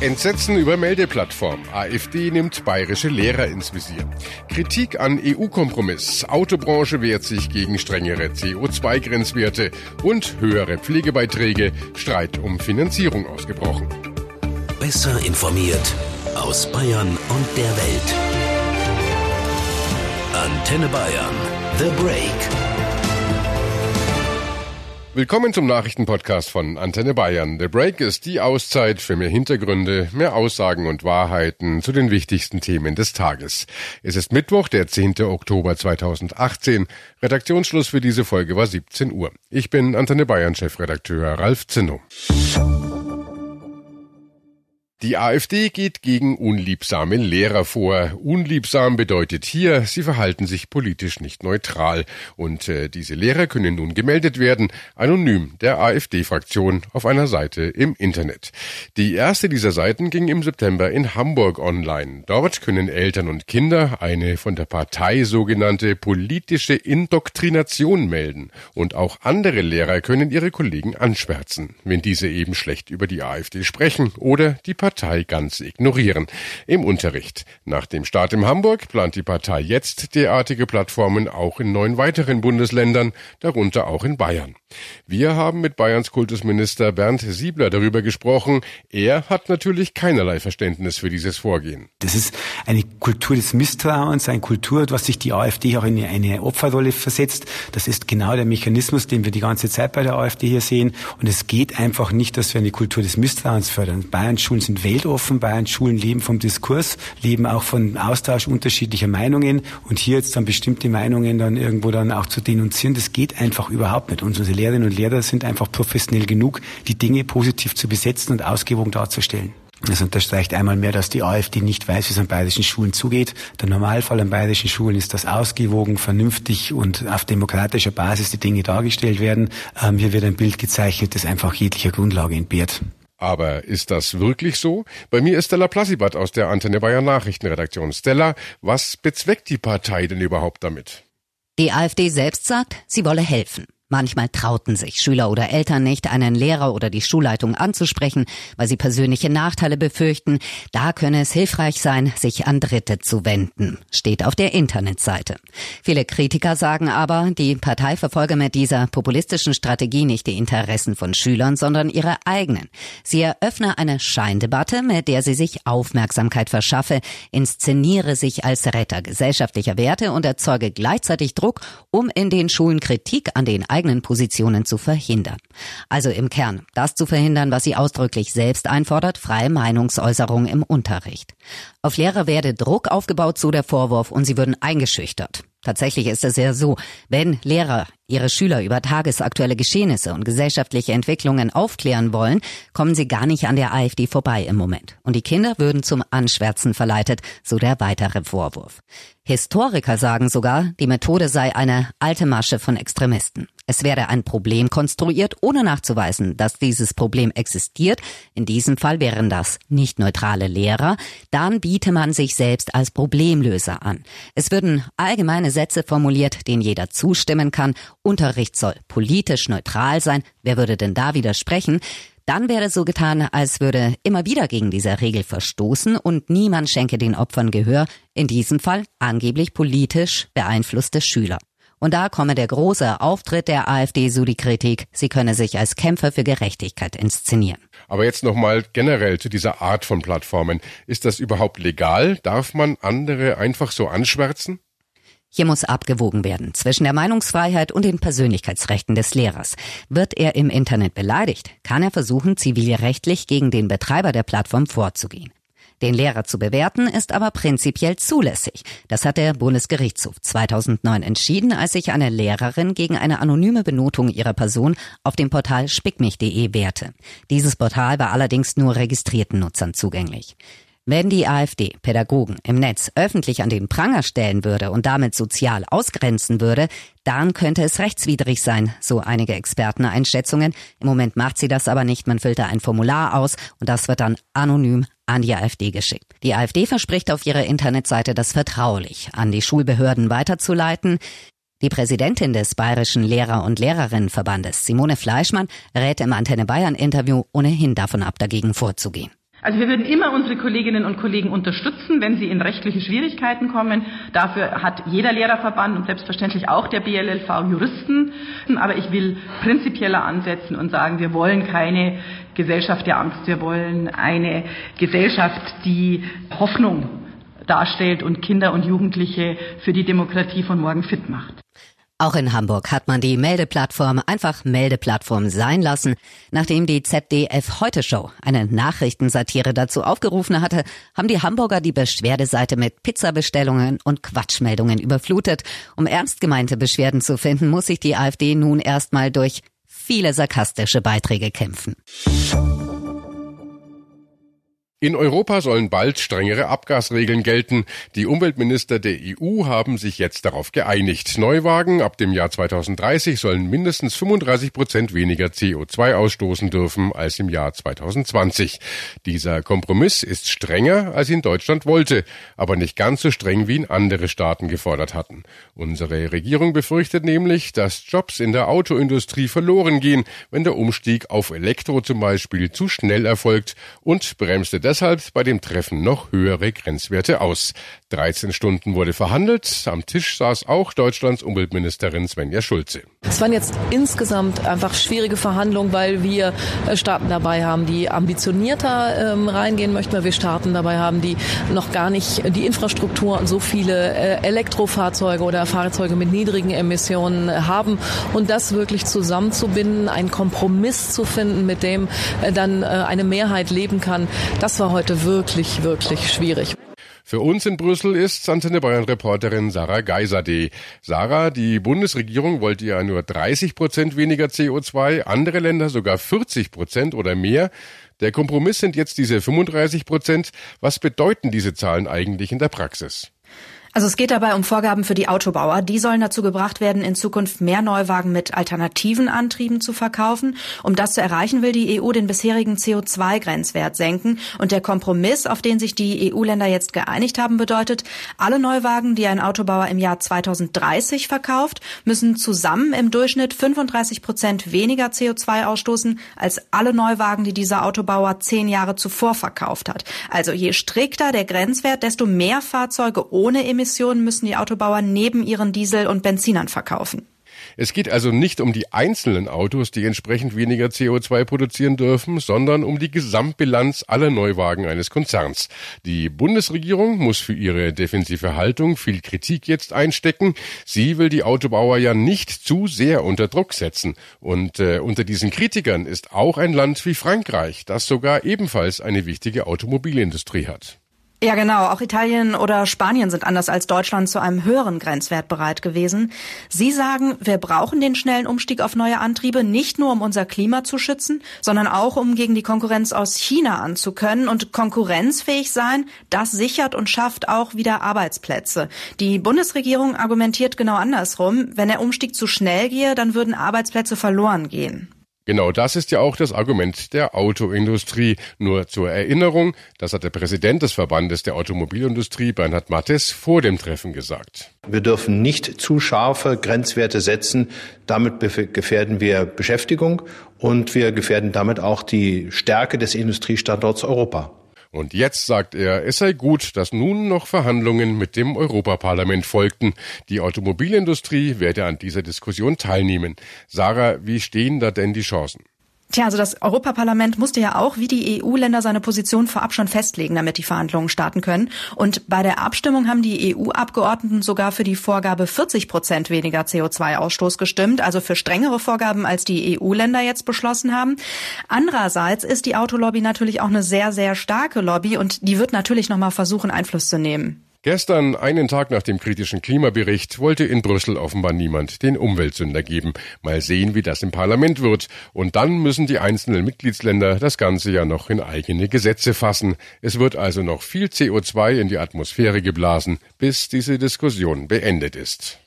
Entsetzen über Meldeplattform. AfD nimmt bayerische Lehrer ins Visier. Kritik an EU-Kompromiss. Autobranche wehrt sich gegen strengere CO2-Grenzwerte und höhere Pflegebeiträge. Streit um Finanzierung ausgebrochen. Besser informiert aus Bayern und der Welt. Antenne Bayern. The Break. Willkommen zum Nachrichtenpodcast von Antenne Bayern. The Break ist die Auszeit für mehr Hintergründe, mehr Aussagen und Wahrheiten zu den wichtigsten Themen des Tages. Es ist Mittwoch, der 10. Oktober 2018. Redaktionsschluss für diese Folge war 17 Uhr. Ich bin Antenne Bayern Chefredakteur Ralf Zinno. Die AfD geht gegen unliebsame Lehrer vor. Unliebsam bedeutet hier, sie verhalten sich politisch nicht neutral. Und äh, diese Lehrer können nun gemeldet werden, anonym der AfD-Fraktion auf einer Seite im Internet. Die erste dieser Seiten ging im September in Hamburg online. Dort können Eltern und Kinder eine von der Partei sogenannte politische Indoktrination melden. Und auch andere Lehrer können ihre Kollegen anschwärzen, wenn diese eben schlecht über die AfD sprechen oder die Partei ganz ignorieren. Im Unterricht. Nach dem Start in Hamburg plant die Partei jetzt derartige Plattformen auch in neun weiteren Bundesländern, darunter auch in Bayern. Wir haben mit Bayerns Kultusminister Bernd Siebler darüber gesprochen. Er hat natürlich keinerlei Verständnis für dieses Vorgehen. Das ist eine Kultur des Misstrauens, eine Kultur, was sich die AfD auch in eine Opferrolle versetzt. Das ist genau der Mechanismus, den wir die ganze Zeit bei der AfD hier sehen. Und es geht einfach nicht, dass wir eine Kultur des Misstrauens fördern. Bayerns Schulen sind weltoffen. Bayerns Schulen leben vom Diskurs, leben auch von Austausch unterschiedlicher Meinungen. Und hier jetzt dann bestimmte Meinungen dann irgendwo dann auch zu denunzieren, das geht einfach überhaupt nicht. Unsere Lehrerinnen und Lehrer sind einfach professionell genug, die Dinge positiv zu besetzen und ausgewogen darzustellen. Das unterstreicht einmal mehr, dass die AfD nicht weiß, wie es an bayerischen Schulen zugeht. Der Normalfall an bayerischen Schulen ist, dass ausgewogen, vernünftig und auf demokratischer Basis die Dinge dargestellt werden. Ähm, hier wird ein Bild gezeichnet, das einfach jeglicher Grundlage entbehrt. Aber ist das wirklich so? Bei mir ist Stella Plassibat aus der Antenne Bayern Nachrichtenredaktion. Stella, was bezweckt die Partei denn überhaupt damit? Die AfD selbst sagt, sie wolle helfen. Manchmal trauten sich Schüler oder Eltern nicht, einen Lehrer oder die Schulleitung anzusprechen, weil sie persönliche Nachteile befürchten. Da könne es hilfreich sein, sich an Dritte zu wenden, steht auf der Internetseite. Viele Kritiker sagen aber, die Partei verfolge mit dieser populistischen Strategie nicht die Interessen von Schülern, sondern ihre eigenen. Sie eröffne eine Scheindebatte, mit der sie sich Aufmerksamkeit verschaffe, inszeniere sich als Retter gesellschaftlicher Werte und erzeuge gleichzeitig Druck, um in den Schulen Kritik an den eigenen eigenen Positionen zu verhindern. Also im Kern, das zu verhindern, was sie ausdrücklich selbst einfordert, freie Meinungsäußerung im Unterricht. Auf Lehrer werde Druck aufgebaut, so der Vorwurf, und sie würden eingeschüchtert. Tatsächlich ist es ja so, wenn Lehrer ihre Schüler über tagesaktuelle Geschehnisse und gesellschaftliche Entwicklungen aufklären wollen, kommen sie gar nicht an der AfD vorbei im Moment. Und die Kinder würden zum Anschwärzen verleitet, so der weitere Vorwurf. Historiker sagen sogar, die Methode sei eine alte Masche von Extremisten. Es werde ein Problem konstruiert, ohne nachzuweisen, dass dieses Problem existiert. In diesem Fall wären das nicht neutrale Lehrer. Dann biete man sich selbst als Problemlöser an. Es würden allgemeine Sätze formuliert, denen jeder zustimmen kann. Unterricht soll politisch neutral sein. Wer würde denn da widersprechen? Dann wäre so getan, als würde immer wieder gegen diese Regel verstoßen und niemand schenke den Opfern Gehör, in diesem Fall angeblich politisch beeinflusste Schüler. Und da komme der große Auftritt der AfD so die Kritik, sie könne sich als Kämpfer für Gerechtigkeit inszenieren. Aber jetzt nochmal generell zu dieser Art von Plattformen. Ist das überhaupt legal? Darf man andere einfach so anschwärzen? Hier muss abgewogen werden zwischen der Meinungsfreiheit und den Persönlichkeitsrechten des Lehrers. Wird er im Internet beleidigt, kann er versuchen, zivilrechtlich gegen den Betreiber der Plattform vorzugehen. Den Lehrer zu bewerten ist aber prinzipiell zulässig. Das hat der Bundesgerichtshof 2009 entschieden, als sich eine Lehrerin gegen eine anonyme Benotung ihrer Person auf dem Portal spickmich.de wehrte. Dieses Portal war allerdings nur registrierten Nutzern zugänglich. Wenn die AfD Pädagogen im Netz öffentlich an den Pranger stellen würde und damit sozial ausgrenzen würde, dann könnte es rechtswidrig sein, so einige Experteneinschätzungen. Im Moment macht sie das aber nicht. Man füllt da ein Formular aus und das wird dann anonym an die AfD geschickt. Die AfD verspricht auf ihrer Internetseite, das vertraulich an die Schulbehörden weiterzuleiten. Die Präsidentin des Bayerischen Lehrer- und Lehrerinnenverbandes, Simone Fleischmann, rät im Antenne Bayern Interview ohnehin davon ab, dagegen vorzugehen. Also wir würden immer unsere Kolleginnen und Kollegen unterstützen, wenn sie in rechtliche Schwierigkeiten kommen. Dafür hat jeder Lehrerverband und selbstverständlich auch der BLLV Juristen. Aber ich will prinzipieller ansetzen und sagen, wir wollen keine Gesellschaft der Angst. Wir wollen eine Gesellschaft, die Hoffnung darstellt und Kinder und Jugendliche für die Demokratie von morgen fit macht. Auch in Hamburg hat man die Meldeplattform einfach Meldeplattform sein lassen. Nachdem die ZDF Heute Show eine Nachrichtensatire dazu aufgerufen hatte, haben die Hamburger die Beschwerdeseite mit Pizzabestellungen und Quatschmeldungen überflutet. Um ernst gemeinte Beschwerden zu finden, muss sich die AfD nun erstmal durch viele sarkastische Beiträge kämpfen. In Europa sollen bald strengere Abgasregeln gelten. Die Umweltminister der EU haben sich jetzt darauf geeinigt. Neuwagen ab dem Jahr 2030 sollen mindestens 35 Prozent weniger CO2 ausstoßen dürfen als im Jahr 2020. Dieser Kompromiss ist strenger, als ihn Deutschland wollte, aber nicht ganz so streng, wie ihn andere Staaten gefordert hatten. Unsere Regierung befürchtet nämlich, dass Jobs in der Autoindustrie verloren gehen, wenn der Umstieg auf Elektro zum Beispiel zu schnell erfolgt und bremste deshalb bei dem Treffen noch höhere Grenzwerte aus. 13 Stunden wurde verhandelt. Am Tisch saß auch Deutschlands Umweltministerin Svenja Schulze. Es waren jetzt insgesamt einfach schwierige Verhandlungen, weil wir äh, Staaten dabei haben, die ambitionierter ähm, reingehen möchten, weil wir Staaten dabei haben, die noch gar nicht die Infrastruktur und so viele äh, Elektrofahrzeuge oder Fahrzeuge mit niedrigen Emissionen äh, haben. Und das wirklich zusammenzubinden, einen Kompromiss zu finden, mit dem äh, dann äh, eine Mehrheit leben kann, das war heute wirklich, wirklich schwierig. Für uns in Brüssel ist Antenne Bayern Reporterin Sarah Geiserde. Sarah, die Bundesregierung wollte ja nur 30 Prozent weniger CO2, andere Länder sogar 40 Prozent oder mehr. Der Kompromiss sind jetzt diese 35 Prozent. Was bedeuten diese Zahlen eigentlich in der Praxis? Also es geht dabei um Vorgaben für die Autobauer. Die sollen dazu gebracht werden, in Zukunft mehr Neuwagen mit alternativen Antrieben zu verkaufen. Um das zu erreichen, will die EU den bisherigen CO2-Grenzwert senken. Und der Kompromiss, auf den sich die EU-Länder jetzt geeinigt haben, bedeutet, alle Neuwagen, die ein Autobauer im Jahr 2030 verkauft, müssen zusammen im Durchschnitt 35 Prozent weniger CO2 ausstoßen als alle Neuwagen, die dieser Autobauer zehn Jahre zuvor verkauft hat. Also je strikter der Grenzwert, desto mehr Fahrzeuge ohne Emissionen Emissionen müssen die Autobauer neben ihren Diesel- und Benzinern verkaufen. Es geht also nicht um die einzelnen Autos, die entsprechend weniger CO2 produzieren dürfen, sondern um die Gesamtbilanz aller Neuwagen eines Konzerns. Die Bundesregierung muss für ihre defensive Haltung viel Kritik jetzt einstecken. Sie will die Autobauer ja nicht zu sehr unter Druck setzen. Und äh, unter diesen Kritikern ist auch ein Land wie Frankreich, das sogar ebenfalls eine wichtige Automobilindustrie hat. Ja, genau. Auch Italien oder Spanien sind anders als Deutschland zu einem höheren Grenzwert bereit gewesen. Sie sagen, wir brauchen den schnellen Umstieg auf neue Antriebe nicht nur, um unser Klima zu schützen, sondern auch, um gegen die Konkurrenz aus China anzukönnen. Und konkurrenzfähig sein, das sichert und schafft auch wieder Arbeitsplätze. Die Bundesregierung argumentiert genau andersrum. Wenn der Umstieg zu schnell gehe, dann würden Arbeitsplätze verloren gehen. Genau das ist ja auch das Argument der Autoindustrie. Nur zur Erinnerung, das hat der Präsident des Verbandes der Automobilindustrie, Bernhard Mattes, vor dem Treffen gesagt. Wir dürfen nicht zu scharfe Grenzwerte setzen. Damit gefährden wir Beschäftigung und wir gefährden damit auch die Stärke des Industriestandorts Europa. Und jetzt sagt er, es sei gut, dass nun noch Verhandlungen mit dem Europaparlament folgten. Die Automobilindustrie werde an dieser Diskussion teilnehmen. Sarah, wie stehen da denn die Chancen? Tja, also das Europaparlament musste ja auch wie die EU-Länder seine Position vorab schon festlegen, damit die Verhandlungen starten können. Und bei der Abstimmung haben die EU-Abgeordneten sogar für die Vorgabe 40 Prozent weniger CO2-Ausstoß gestimmt, also für strengere Vorgaben, als die EU-Länder jetzt beschlossen haben. Andererseits ist die Autolobby natürlich auch eine sehr, sehr starke Lobby und die wird natürlich nochmal versuchen, Einfluss zu nehmen. Gestern, einen Tag nach dem kritischen Klimabericht, wollte in Brüssel offenbar niemand den Umweltsünder geben. Mal sehen, wie das im Parlament wird. Und dann müssen die einzelnen Mitgliedsländer das Ganze ja noch in eigene Gesetze fassen. Es wird also noch viel CO2 in die Atmosphäre geblasen, bis diese Diskussion beendet ist.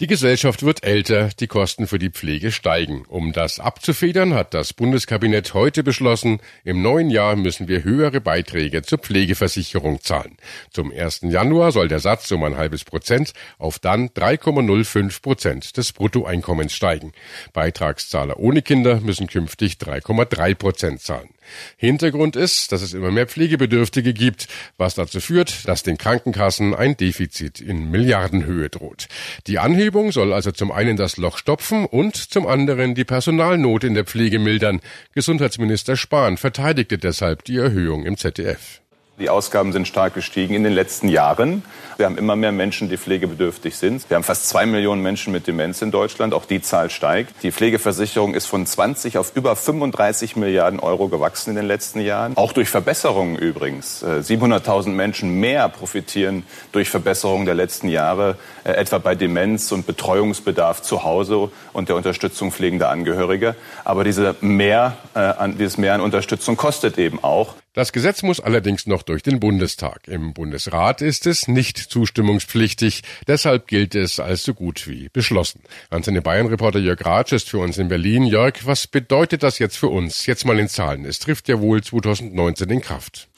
Die Gesellschaft wird älter, die Kosten für die Pflege steigen. Um das abzufedern, hat das Bundeskabinett heute beschlossen, im neuen Jahr müssen wir höhere Beiträge zur Pflegeversicherung zahlen. Zum 1. Januar soll der Satz um ein halbes Prozent auf dann 3,05 Prozent des Bruttoeinkommens steigen. Beitragszahler ohne Kinder müssen künftig 3,3 Prozent zahlen. Hintergrund ist, dass es immer mehr Pflegebedürftige gibt, was dazu führt, dass den Krankenkassen ein Defizit in Milliardenhöhe droht. Die Anhebung soll also zum einen das Loch stopfen und zum anderen die Personalnot in der Pflege mildern. Gesundheitsminister Spahn verteidigte deshalb die Erhöhung im ZDF. Die Ausgaben sind stark gestiegen in den letzten Jahren. Wir haben immer mehr Menschen, die pflegebedürftig sind. Wir haben fast zwei Millionen Menschen mit Demenz in Deutschland. Auch die Zahl steigt. Die Pflegeversicherung ist von 20 auf über 35 Milliarden Euro gewachsen in den letzten Jahren. Auch durch Verbesserungen übrigens. 700.000 äh, Menschen mehr profitieren durch Verbesserungen der letzten Jahre, äh, etwa bei Demenz und Betreuungsbedarf zu Hause und der Unterstützung pflegender Angehörige. Aber diese mehr, äh, dieses Mehr an Unterstützung kostet eben auch. Das Gesetz muss allerdings noch durch den Bundestag. Im Bundesrat ist es nicht zustimmungspflichtig. Deshalb gilt es als so gut wie beschlossen. Antenne Bayern-Reporter Jörg Ratsch ist für uns in Berlin. Jörg, was bedeutet das jetzt für uns? Jetzt mal in Zahlen. Es trifft ja wohl 2019 in Kraft.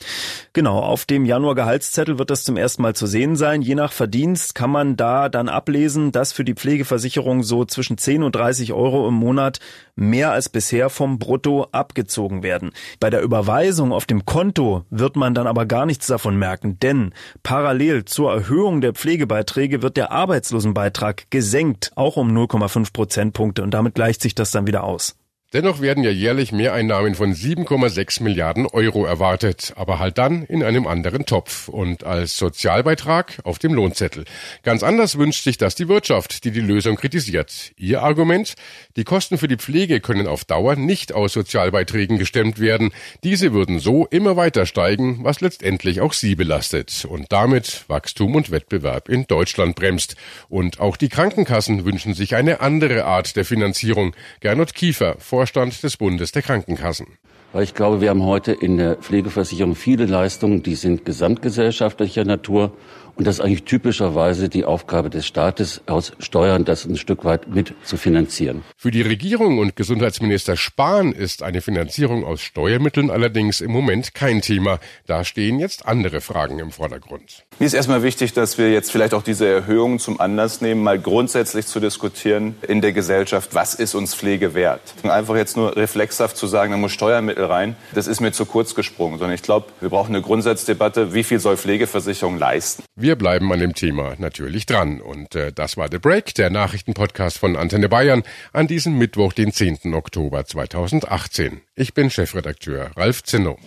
Genau, auf dem Januar-Gehaltszettel wird das zum ersten Mal zu sehen sein. Je nach Verdienst kann man da dann ablesen, dass für die Pflegeversicherung so zwischen 10 und 30 Euro im Monat mehr als bisher vom Brutto abgezogen werden. Bei der Überweisung auf dem Konto wird man dann aber gar nichts davon merken, denn parallel zur Erhöhung der Pflegebeiträge wird der Arbeitslosenbeitrag gesenkt, auch um 0,5 Prozentpunkte und damit gleicht sich das dann wieder aus. Dennoch werden ja jährlich Mehreinnahmen von 7,6 Milliarden Euro erwartet, aber halt dann in einem anderen Topf und als Sozialbeitrag auf dem Lohnzettel. Ganz anders wünscht sich das die Wirtschaft, die die Lösung kritisiert. Ihr Argument? Die Kosten für die Pflege können auf Dauer nicht aus Sozialbeiträgen gestemmt werden. Diese würden so immer weiter steigen, was letztendlich auch sie belastet und damit Wachstum und Wettbewerb in Deutschland bremst. Und auch die Krankenkassen wünschen sich eine andere Art der Finanzierung. Gernot Kiefer, Vorstand des Bundes der Krankenkassen. Weil ich glaube, wir haben heute in der Pflegeversicherung viele Leistungen, die sind gesamtgesellschaftlicher Natur und das ist eigentlich typischerweise die Aufgabe des Staates, aus Steuern das ein Stück weit mit zu finanzieren. Für die Regierung und Gesundheitsminister Spahn ist eine Finanzierung aus Steuermitteln allerdings im Moment kein Thema. Da stehen jetzt andere Fragen im Vordergrund. Mir ist erstmal wichtig, dass wir jetzt vielleicht auch diese Erhöhung zum Anlass nehmen, mal grundsätzlich zu diskutieren in der Gesellschaft, was ist uns Pflege wert? Einfach jetzt nur reflexhaft zu sagen, da muss Steuermittel rein, das ist mir zu kurz gesprungen, sondern ich glaube, wir brauchen eine Grundsatzdebatte, wie viel soll Pflegeversicherung leisten? Wir bleiben an dem Thema natürlich dran. Und äh, das war The Break, der Nachrichtenpodcast von Antenne Bayern an diesem Mittwoch, den 10. Oktober 2018. Ich bin Chefredakteur Ralf Zinno.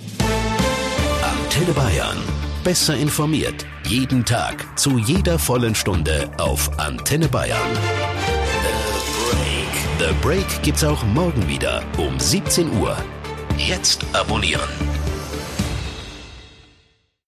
Antenne Bayern. Besser informiert. Jeden Tag. Zu jeder vollen Stunde auf Antenne Bayern. The Break. The Break gibt's auch morgen wieder um 17 Uhr. Jetzt abonnieren.